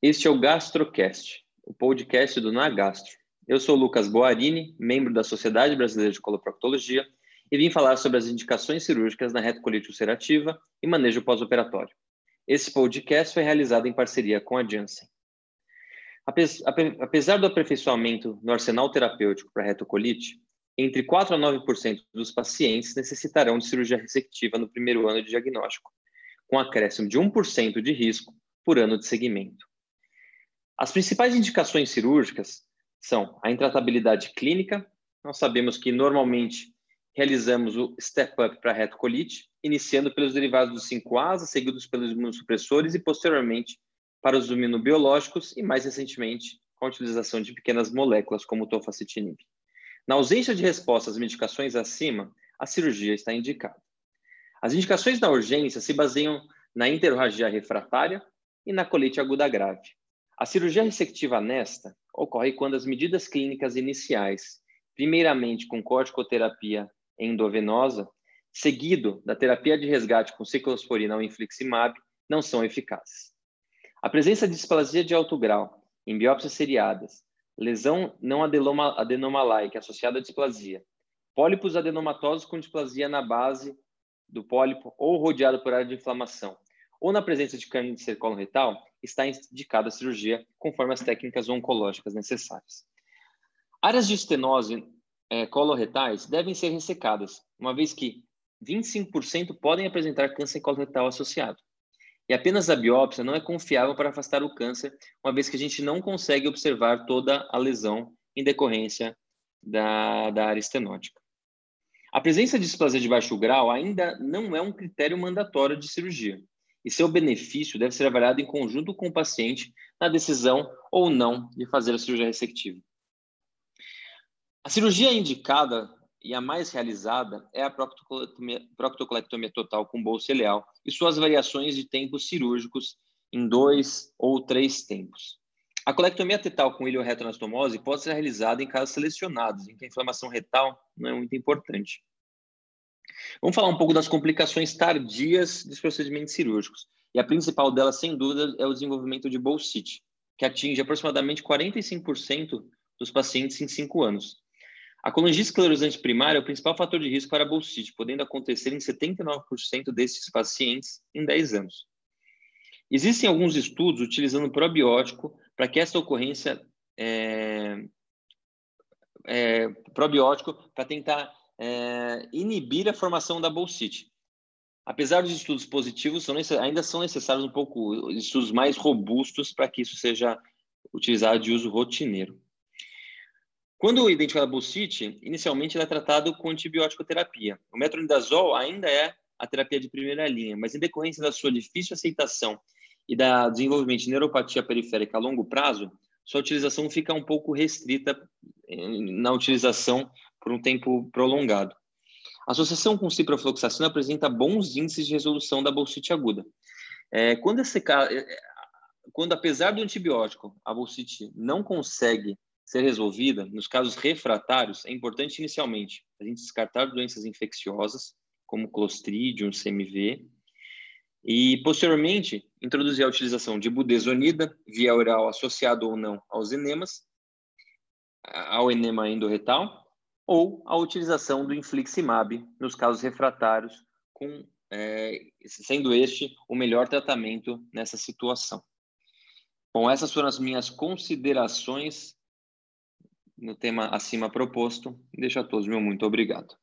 Este é o GastroCast, o podcast do Nagastro. Eu sou Lucas Boarini, membro da Sociedade Brasileira de Coloproctologia, e vim falar sobre as indicações cirúrgicas na retocolite ulcerativa e manejo pós-operatório. Esse podcast foi realizado em parceria com a Janssen. Apesar do aperfeiçoamento no arsenal terapêutico para retocolite, entre 4 a 9% dos pacientes necessitarão de cirurgia resectiva no primeiro ano de diagnóstico, com acréscimo de 1% de risco por ano de segmento. As principais indicações cirúrgicas são a intratabilidade clínica. Nós sabemos que normalmente realizamos o step-up para retocolite, iniciando pelos derivados dos 5-ASA, seguidos pelos imunossupressores e posteriormente para os imunobiológicos e mais recentemente com a utilização de pequenas moléculas como o tofacitinib. Na ausência de resposta às medicações acima, a cirurgia está indicada. As indicações da urgência se baseiam na interorragia refratária e na colite aguda grave. A cirurgia ressectiva nesta ocorre quando as medidas clínicas iniciais, primeiramente com corticoterapia endovenosa, seguido da terapia de resgate com ciclosporina ou infliximab, não são eficazes. A presença de displasia de alto grau em biópsias seriadas, lesão não adenoma, adenomalaike associada à displasia, pólipos adenomatosos com displasia na base do pólipo ou rodeado por área de inflamação, ou na presença de câncer coloretal, está indicada a cirurgia conforme as técnicas oncológicas necessárias. Áreas de estenose é, coloretais devem ser ressecadas, uma vez que 25% podem apresentar câncer coloretal associado. E apenas a biópsia não é confiável para afastar o câncer, uma vez que a gente não consegue observar toda a lesão em decorrência da, da área estenótica. A presença de displasia de baixo grau ainda não é um critério mandatório de cirurgia e seu benefício deve ser avaliado em conjunto com o paciente na decisão ou não de fazer a cirurgia ressectiva. A cirurgia indicada e a mais realizada é a proctocolectomia, proctocolectomia total com bolsa ileal e suas variações de tempos cirúrgicos em dois ou três tempos. A colectomia tetal com ilioretonastomose pode ser realizada em casos selecionados, em que a inflamação retal não é muito importante. Vamos falar um pouco das complicações tardias dos procedimentos cirúrgicos. E a principal delas, sem dúvida, é o desenvolvimento de bolsite, que atinge aproximadamente 45% dos pacientes em 5 anos. A colangite esclerosante primária é o principal fator de risco para a bolsite, podendo acontecer em 79% desses pacientes em 10 anos. Existem alguns estudos utilizando probiótico para que essa ocorrência é, é, probiótico para tentar é, inibir a formação da bolsite. Apesar dos estudos positivos, são ainda são necessários um pouco estudos mais robustos para que isso seja utilizado de uso rotineiro. Quando identificada a bolsite, inicialmente ela é tratado com antibiótico terapia. O metronidazol ainda é a terapia de primeira linha, mas em decorrência da sua difícil aceitação e da desenvolvimento de neuropatia periférica a longo prazo, sua utilização fica um pouco restrita eh, na utilização por um tempo prolongado. A associação com ciprofloxacina apresenta bons índices de resolução da bolsite aguda. É, quando, esse, é, quando, apesar do antibiótico, a bolsite não consegue ser resolvida, nos casos refratários, é importante inicialmente a gente descartar doenças infecciosas, como Clostridium, CMV, e posteriormente introduzir a utilização de budesonida via oral associado ou não aos enemas, ao enema endorretal, ou a utilização do infliximab nos casos refratários, com, é, sendo este o melhor tratamento nessa situação. Bom, essas foram as minhas considerações no tema acima proposto. Deixo a todos meu muito obrigado.